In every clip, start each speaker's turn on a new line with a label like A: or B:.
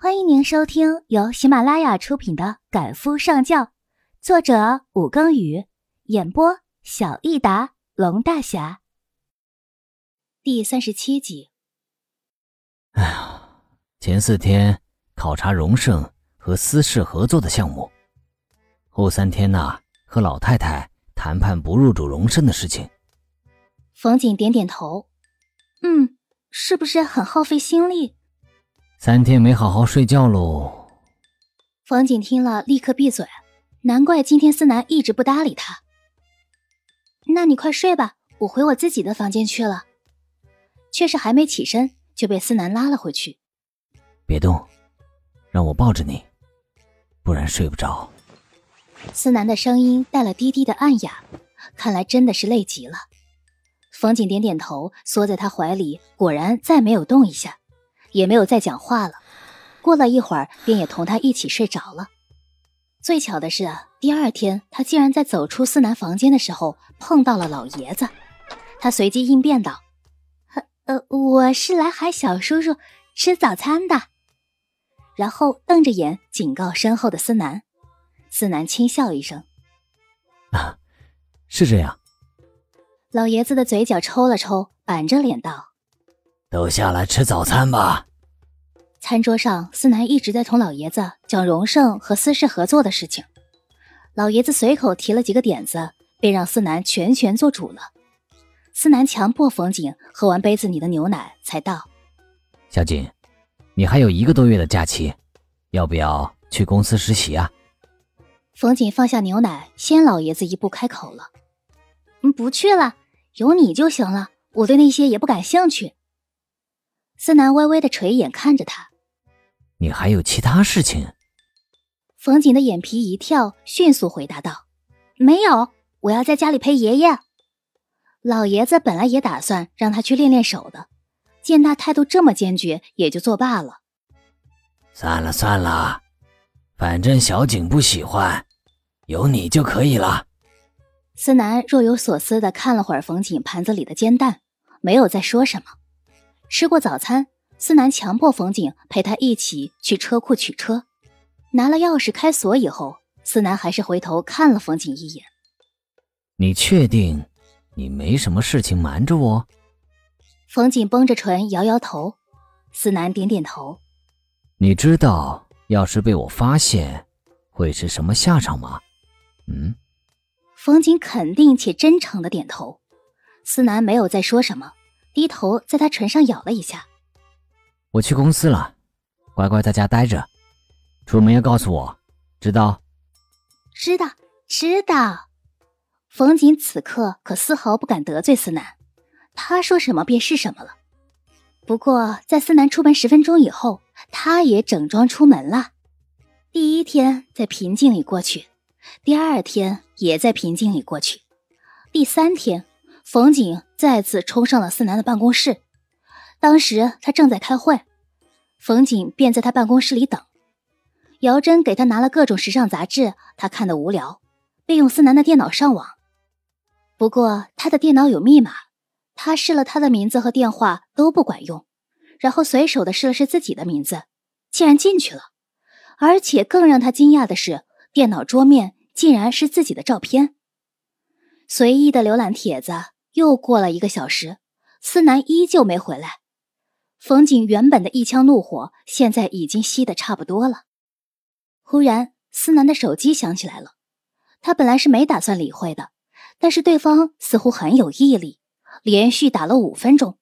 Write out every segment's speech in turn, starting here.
A: 欢迎您收听由喜马拉雅出品的《赶夫上轿》，作者武庚宇，演播小益达龙大侠。第三十七集。
B: 哎呀，前四天考察荣盛和私事合作的项目，后三天呢和老太太谈判不入主荣盛的事情。
A: 冯锦点点头，嗯，是不是很耗费心力？
B: 三天没好好睡觉喽。
A: 冯锦听了，立刻闭嘴。难怪今天思南一直不搭理他。那你快睡吧，我回我自己的房间去了。却是还没起身，就被思南拉了回去。
B: 别动，让我抱着你，不然睡不着。
A: 思南的声音带了低低的暗哑，看来真的是累极了。冯景点点头，缩在他怀里，果然再没有动一下。也没有再讲话了。过了一会儿，便也同他一起睡着了。最巧的是，第二天他竟然在走出思南房间的时候碰到了老爷子。他随即应变道：“呃，我是来喊小叔叔吃早餐的。”然后瞪着眼警告身后的思南。思南轻笑一声：“
B: 啊，是这样。”
A: 老爷子的嘴角抽了抽，板着脸道。
B: 都下来吃早餐吧。
A: 餐桌上，思南一直在同老爷子讲荣盛和私事合作的事情。老爷子随口提了几个点子，便让思南全权做主了。思南强迫冯景喝完杯子里的牛奶，才道：“
B: 小景，你还有一个多月的假期，要不要去公司实习啊？”
A: 冯景放下牛奶，先老爷子一步开口了：“嗯，不去了，有你就行了。我对那些也不感兴趣。”思南微微的垂眼看着他，
B: 你还有其他事情？
A: 冯景的眼皮一跳，迅速回答道：“没有，我要在家里陪爷爷。”老爷子本来也打算让他去练练手的，见他态度这么坚决，也就作罢了。
B: 算了算了，反正小景不喜欢，有你就可以了。
A: 思南若有所思的看了会儿冯景盘子里的煎蛋，没有再说什么。吃过早餐，思南强迫冯景陪他一起去车库取车。拿了钥匙开锁以后，思南还是回头看了冯景一眼。
B: 你确定你没什么事情瞒着我？
A: 冯景绷着唇摇摇头。思南点点头。
B: 你知道要是被我发现，会是什么下场吗？嗯。
A: 冯景肯定且真诚的点头。思南没有再说什么。低头在他唇上咬了一下。
B: 我去公司了，乖乖在家待着，出门要告诉我，知道？
A: 知道，知道。冯锦此刻可丝毫不敢得罪思南，他说什么便是什么了。不过在思南出门十分钟以后，他也整装出门了。第一天在平静里过去，第二天也在平静里过去，第三天。冯景再次冲上了思南的办公室，当时他正在开会，冯景便在他办公室里等。姚真给他拿了各种时尚杂志，他看得无聊，便用思南的电脑上网。不过他的电脑有密码，他试了他的名字和电话都不管用，然后随手的试了试自己的名字，竟然进去了。而且更让他惊讶的是，电脑桌面竟然是自己的照片。随意的浏览帖子。又过了一个小时，思南依旧没回来。冯景原本的一腔怒火，现在已经熄得差不多了。忽然，思南的手机响起来了。他本来是没打算理会的，但是对方似乎很有毅力，连续打了五分钟。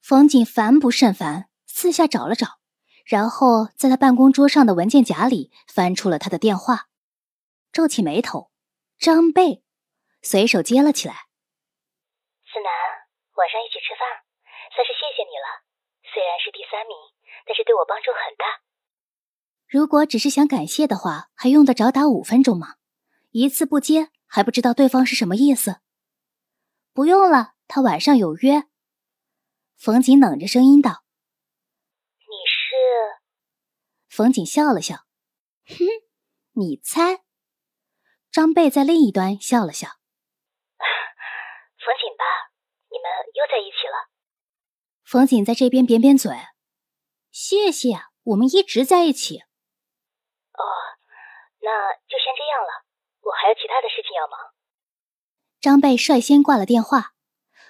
A: 冯景烦不胜烦，四下找了找，然后在他办公桌上的文件夹里翻出了他的电话，皱起眉头，张贝，随手接了起来。
C: 思南，晚上一起吃饭，算是谢谢你了。虽然是第三名，但是对我帮助很大。
A: 如果只是想感谢的话，还用得着打五分钟吗？一次不接，还不知道对方是什么意思。不用了，他晚上有约。冯景冷着声音道：“
C: 你是？”
A: 冯景笑了笑：“哼，你猜。”张贝在另一端笑了笑。
C: 冯景吧，你们又在一起了。
A: 冯景在这边扁扁嘴，谢谢，我们一直在一起。
C: 哦，那就先这样了，我还有其他的事情要忙。
A: 张贝率先挂了电话，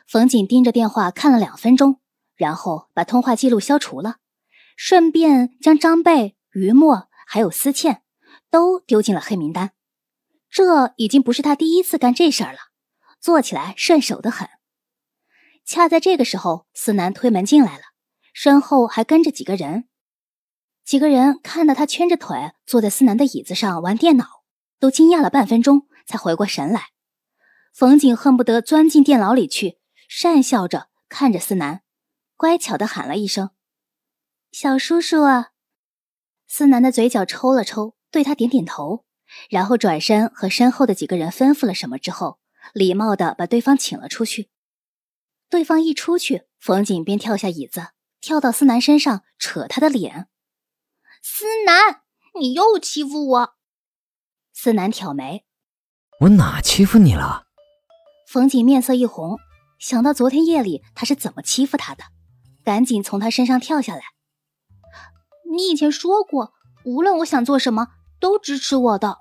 A: 冯锦盯着电话看了两分钟，然后把通话记录消除了，顺便将张贝、于墨还有思倩都丢进了黑名单。这已经不是他第一次干这事儿了，做起来顺手的很。恰在这个时候，思南推门进来了，身后还跟着几个人。几个人看到他蜷着腿坐在思南的椅子上玩电脑，都惊讶了半分钟，才回过神来。冯景恨不得钻进电脑里去，讪笑着看着思南，乖巧的喊了一声：“小叔叔。”啊思南的嘴角抽了抽，对他点点头，然后转身和身后的几个人吩咐了什么之后，礼貌的把对方请了出去。对方一出去，冯锦便跳下椅子，跳到思南身上，扯他的脸：“
D: 思南，你又欺负我！”
A: 思南挑眉：“
B: 我哪欺负你了？”
A: 冯锦面色一红，想到昨天夜里他是怎么欺负他的，赶紧从他身上跳下来。
D: 你以前说过，无论我想做什么，都支持我的。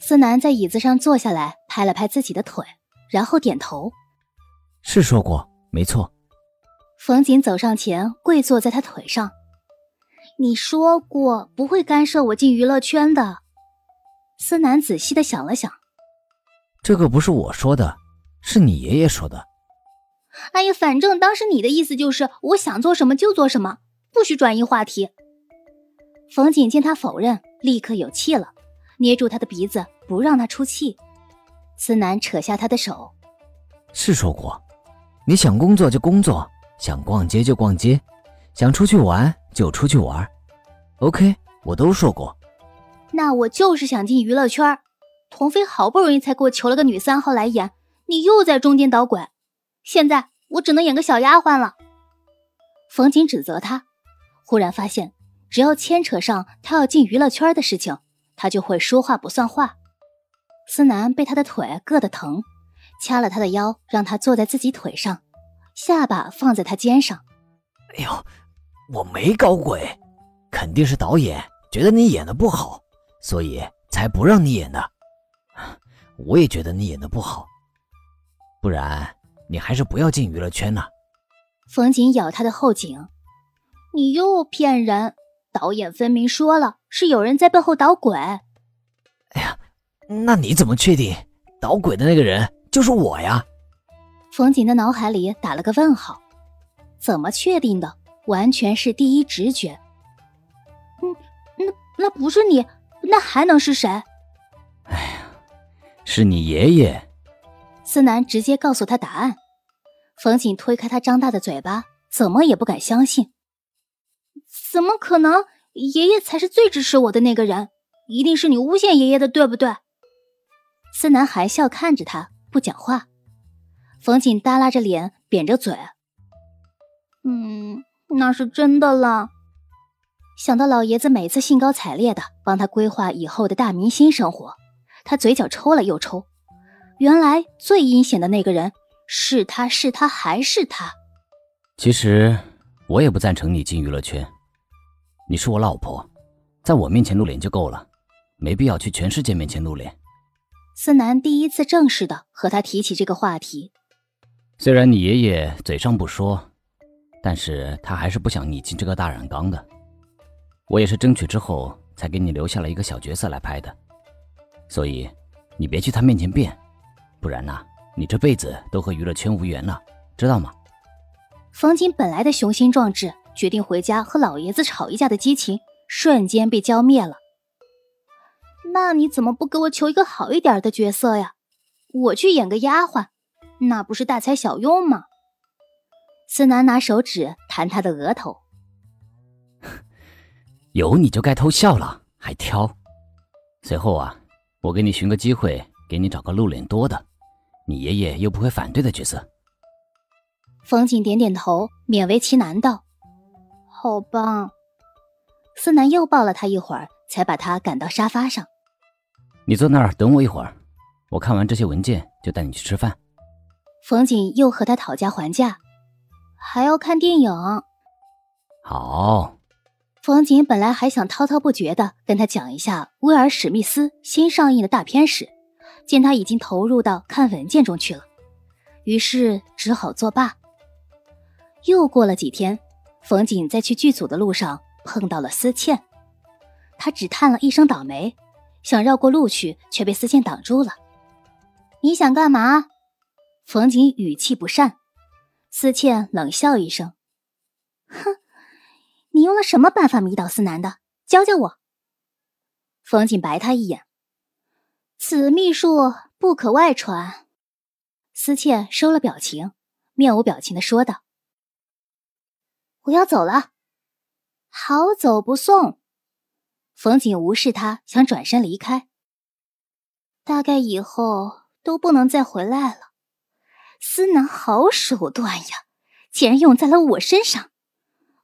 A: 思南在椅子上坐下来，拍了拍自己的腿，然后点头：“
B: 是说过，没错。”
A: 冯瑾走上前，跪坐在他腿上：“
D: 你说过不会干涉我进娱乐圈的。”
A: 思南仔细的想了想：“
B: 这个不是我说的。”是你爷爷说的。
D: 哎呀，反正当时你的意思就是我想做什么就做什么，不许转移话题。
A: 冯锦见他否认，立刻有气了，捏住他的鼻子不让他出气。思南扯下他的手：“
B: 是说过，你想工作就工作，想逛街就逛街，想出去玩就出去玩。OK，我都说过。
D: 那我就是想进娱乐圈，童飞好不容易才给我求了个女三号来演。”你又在中间捣鬼，现在我只能演个小丫鬟了。
A: 冯锦指责他，忽然发现，只要牵扯上他要进娱乐圈的事情，他就会说话不算话。思南被他的腿硌得疼，掐了他的腰，让他坐在自己腿上，下巴放在他肩上。
B: 哎呦，我没搞鬼，肯定是导演觉得你演的不好，所以才不让你演的。我也觉得你演的不好。不然，你还是不要进娱乐圈呢。
A: 冯瑾咬他的后颈，
D: 你又骗人！导演分明说了，是有人在背后捣鬼。哎
B: 呀，那你怎么确定捣鬼的那个人就是我呀？
A: 冯锦的脑海里打了个问号，怎么确定的？完全是第一直觉。
D: 嗯，那那不是你，那还能是谁？
B: 哎呀，是你爷爷。
A: 思南直接告诉他答案，冯锦推开他张大的嘴巴，怎么也不敢相信。
D: 怎么可能？爷爷才是最支持我的那个人，一定是你诬陷爷爷的，对不对？
A: 思南含笑看着他，不讲话。冯锦耷拉着脸，扁着嘴。
D: 嗯，那是真的了。
A: 想到老爷子每次兴高采烈的帮他规划以后的大明星生活，他嘴角抽了又抽。原来最阴险的那个人是他，是他，还是他？
B: 其实我也不赞成你进娱乐圈。你是我老婆，在我面前露脸就够了，没必要去全世界面前露脸。
A: 思南第一次正式的和他提起这个话题。
B: 虽然你爷爷嘴上不说，但是他还是不想你进这个大染缸的。我也是争取之后才给你留下了一个小角色来拍的，所以你别去他面前变。不然呢，你这辈子都和娱乐圈无缘了，知道吗？
A: 冯锦本来的雄心壮志，决定回家和老爷子吵一架的激情，瞬间被浇灭了。
D: 那你怎么不给我求一个好一点的角色呀？我去演个丫鬟，那不是大材小用吗？
A: 思南拿手指弹他的额头，
B: 有你就该偷笑了，还挑。随后啊，我给你寻个机会，给你找个露脸多的。你爷爷又不会反对的角色。
A: 冯景点点头，勉为其难道：“
D: 好吧。”
A: 思南又抱了他一会儿，才把他赶到沙发上。
B: 你坐那儿等我一会儿，我看完这些文件就带你去吃饭。
A: 冯景又和他讨价还价，
D: 还要看电影。
B: 好，
A: 冯景本来还想滔滔不绝的跟他讲一下威尔史密斯新上映的大片时，见他已经投入到看文件中去了，于是只好作罢。又过了几天，冯景在去剧组的路上碰到了思倩，他只叹了一声倒霉，想绕过路去，却被思倩挡住了。你想干嘛？冯瑾语气不善。思倩冷笑一声：“哼。”你用了什么办法迷倒思南的？教教我。冯瑾白他一眼，此秘术不可外传。思倩收了表情，面无表情的说道：“我要走了，好走不送。”冯景无视他，想转身离开。大概以后都不能再回来了。思南好手段呀，竟然用在了我身上。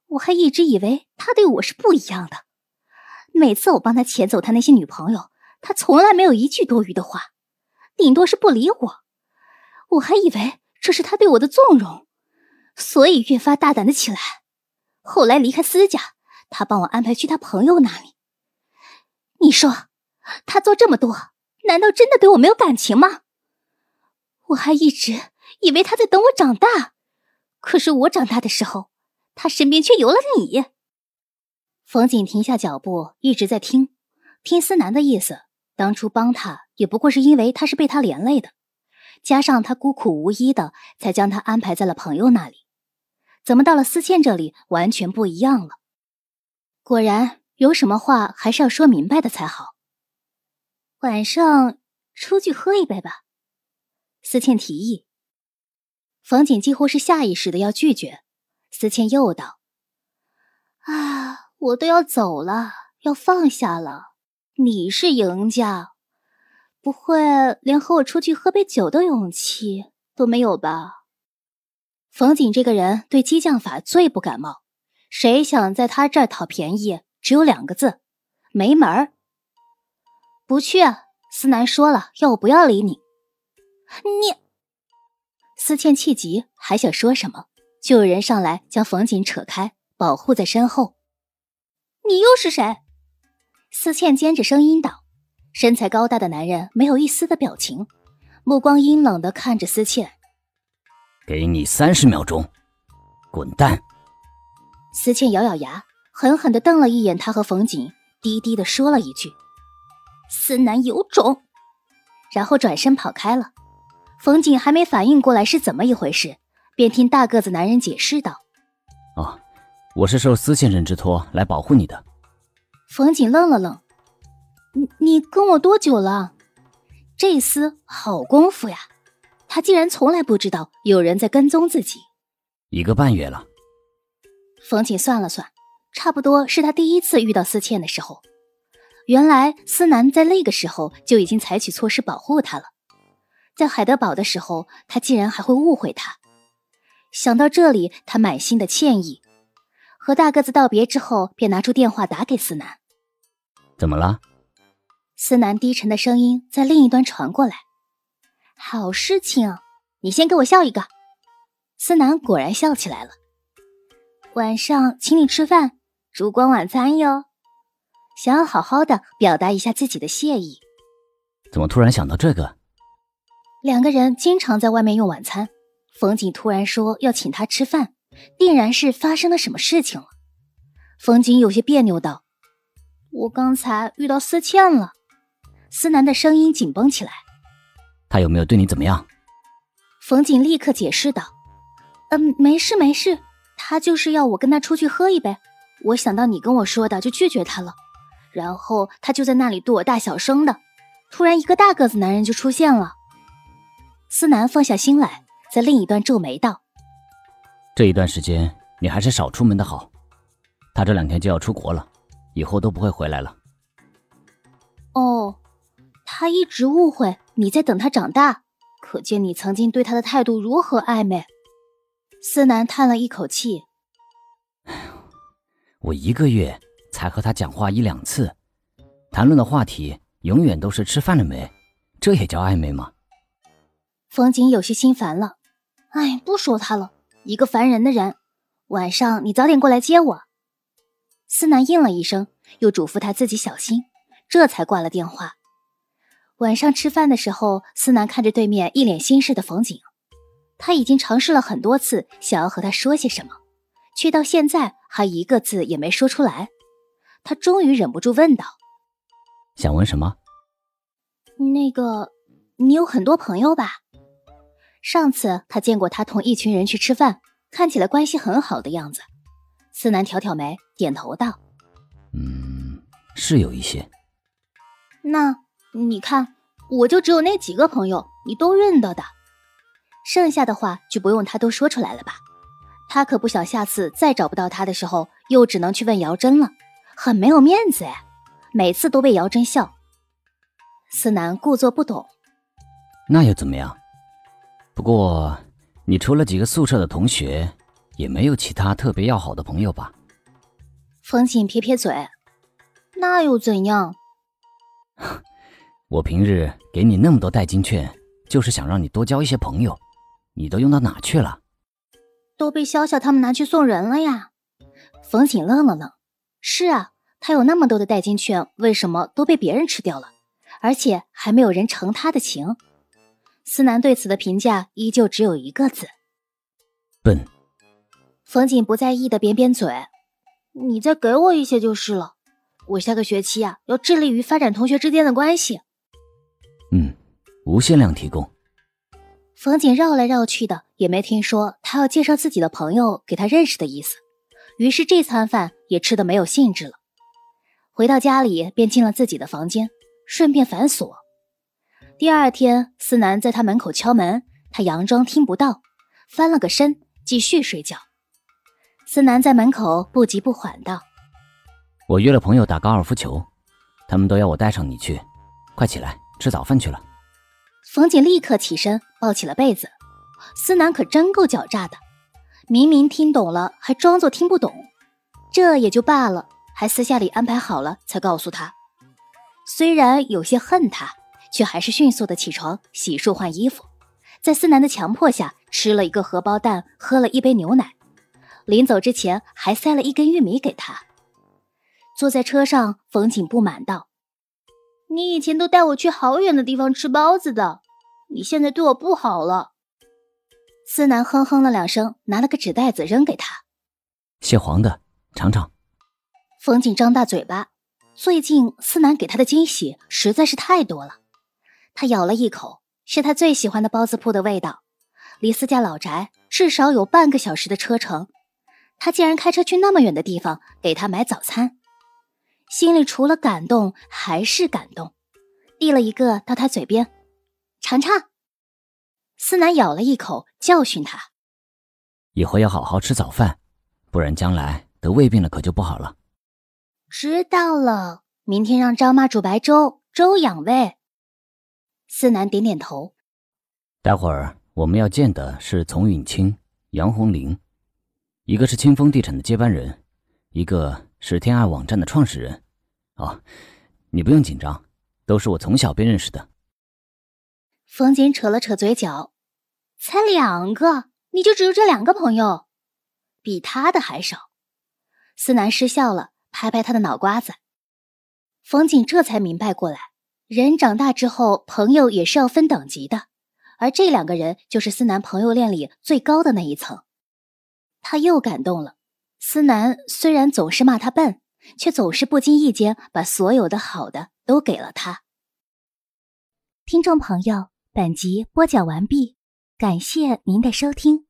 A: 我还一直以为他对我是不一样的，每次我帮他遣走他那些女朋友，他从来没有一句多余的话，顶多是不理我。我还以为这是他对我的纵容，所以越发大胆的起来。后来离开私家，他帮我安排去他朋友那里。你说，他做这么多，难道真的对我没有感情吗？我还一直以为他在等我长大，可是我长大的时候。他身边却有了你。冯瑾停下脚步，一直在听，听思南的意思。当初帮他也不过是因为他是被他连累的，加上他孤苦无依的，才将他安排在了朋友那里。怎么到了思倩这里，完全不一样了？果然，有什么话还是要说明白的才好。晚上出去喝一杯吧，思倩提议。冯景几乎是下意识的要拒绝。思倩又道：“啊，我都要走了，要放下了。你是赢家，不会连和我出去喝杯酒的勇气都没有吧？”冯景这个人对激将法最不感冒，谁想在他这儿讨便宜，只有两个字：没门儿。不去。思南说了，要我不要理你。你，思倩气急，还想说什么。就有人上来将冯瑾扯开，保护在身后。你又是谁？思倩尖着声音道。身材高大的男人没有一丝的表情，目光阴冷的看着思倩。
B: 给你三十秒钟，滚蛋！
A: 思倩咬咬牙，狠狠的瞪了一眼他和冯锦，低低的说了一句：“思南有种。”然后转身跑开了。冯锦还没反应过来是怎么一回事。便听大个子男人解释道：“
B: 哦，我是受司先生之托来保护你的。”
A: 冯景愣了愣：“你你跟我多久了？这厮好功夫呀！他竟然从来不知道有人在跟踪自己。”
B: 一个半月了。
A: 冯景算了算，差不多是他第一次遇到思倩的时候。原来思南在那个时候就已经采取措施保护他了。在海德堡的时候，他竟然还会误会他。想到这里，他满心的歉意。和大个子道别之后，便拿出电话打给思南。
B: 怎么了？
A: 思南低沉的声音在另一端传过来。好事情，你先给我笑一个。思南果然笑起来了。晚上请你吃饭，烛光晚餐哟。想要好好的表达一下自己的谢意。
B: 怎么突然想到这个？
A: 两个人经常在外面用晚餐。冯景突然说要请他吃饭，定然是发生了什么事情了。冯景有些别扭道：“我刚才遇到思倩了。”思南的声音紧绷起来：“
B: 他有没有对你怎么样？”
A: 冯景立刻解释道：“嗯，没事没事，他就是要我跟他出去喝一杯。我想到你跟我说的，就拒绝他了。然后他就在那里对我大小声的，突然一个大个子男人就出现了。”思南放下心来。在另一端皱眉道：“
B: 这一段时间你还是少出门的好。他这两天就要出国了，以后都不会回来了。”
A: 哦，他一直误会你在等他长大，可见你曾经对他的态度如何暧昧。思南叹了一口气：“
B: 我一个月才和他讲话一两次，谈论的话题永远都是吃饭了没，这也叫暧昧吗？”
A: 冯景有些心烦了。哎，不说他了，一个烦人的人。晚上你早点过来接我。思南应了一声，又嘱咐他自己小心，这才挂了电话。晚上吃饭的时候，思南看着对面一脸心事的冯景，他已经尝试了很多次想要和他说些什么，却到现在还一个字也没说出来。他终于忍不住问道：“
B: 想问什么？
A: 那个，你有很多朋友吧？上次他见过他同一群人去吃饭，看起来关系很好的样子。”思南挑挑眉，点头道：“
B: 嗯，是有一些。
D: 那。”你看，我就只有那几个朋友，你都认得的，
A: 剩下的话就不用他都说出来了吧？他可不想下次再找不到他的时候，又只能去问姚真了，很没有面子哎。每次都被姚真笑。思南故作不懂，
B: 那又怎么样？不过你除了几个宿舍的同学，也没有其他特别要好的朋友吧？
A: 冯锦撇撇嘴，
D: 那又怎样？
B: 我平日给你那么多代金券，就是想让你多交一些朋友，你都用到哪去了？
D: 都被潇潇他们拿去送人了呀。
A: 冯锦愣了愣，是啊，他有那么多的代金券，为什么都被别人吃掉了？而且还没有人成他的情。思南对此的评价依旧只有一个字：
B: 笨。
A: 冯锦不在意的扁扁嘴：“
D: 你再给我一些就是了，我下个学期啊要致力于发展同学之间的关系。”
B: 嗯，无限量提供。
A: 冯景绕来绕去的，也没听说他要介绍自己的朋友给他认识的意思，于是这餐饭也吃的没有兴致了。回到家里，便进了自己的房间，顺便反锁。第二天，思南在他门口敲门，他佯装听不到，翻了个身，继续睡觉。思南在门口不急不缓道：“
B: 我约了朋友打高尔夫球，他们都要我带上你去，快起来。”吃早饭去了，
A: 冯锦立刻起身抱起了被子。思南可真够狡诈的，明明听懂了还装作听不懂，这也就罢了，还私下里安排好了才告诉他。虽然有些恨他，却还是迅速的起床洗漱换衣服，在思南的强迫下吃了一个荷包蛋，喝了一杯牛奶，临走之前还塞了一根玉米给他。坐在车上，冯锦不满道。
D: 你以前都带我去好远的地方吃包子的，你现在对我不好了。
A: 思南哼哼了两声，拿了个纸袋子扔给他，
B: 蟹黄的，尝尝。
A: 冯景张大嘴巴，最近思南给他的惊喜实在是太多了。他咬了一口，是他最喜欢的包子铺的味道，离思家老宅至少有半个小时的车程，他竟然开车去那么远的地方给他买早餐。心里除了感动还是感动，递了一个到他嘴边，尝尝。思南咬了一口，教训他：“
B: 以后要好好吃早饭，不然将来得胃病了可就不好了。”
A: 知道了，明天让张妈煮白粥，粥养胃。思南点点头。
B: 待会儿我们要见的是丛允清、杨红玲，一个是清风地产的接班人，一个是天爱网站的创始人。哦，你不用紧张，都是我从小便认识的。
A: 冯锦扯了扯嘴角，
D: 才两个，你就只有这两个朋友，
A: 比他的还少。思南失笑了，拍拍他的脑瓜子。冯锦这才明白过来，人长大之后，朋友也是要分等级的，而这两个人就是思南朋友链里最高的那一层。他又感动了。思南虽然总是骂他笨。却总是不经意间把所有的好的都给了他。听众朋友，本集播讲完毕，感谢您的收听。